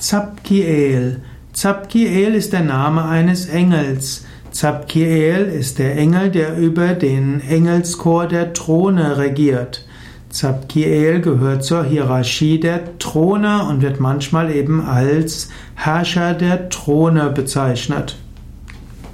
Zabkiel. Zabkiel ist der Name eines Engels. Zabkiel ist der Engel, der über den Engelschor der Throne regiert. Zabkiel gehört zur Hierarchie der Throne und wird manchmal eben als Herrscher der Throne bezeichnet.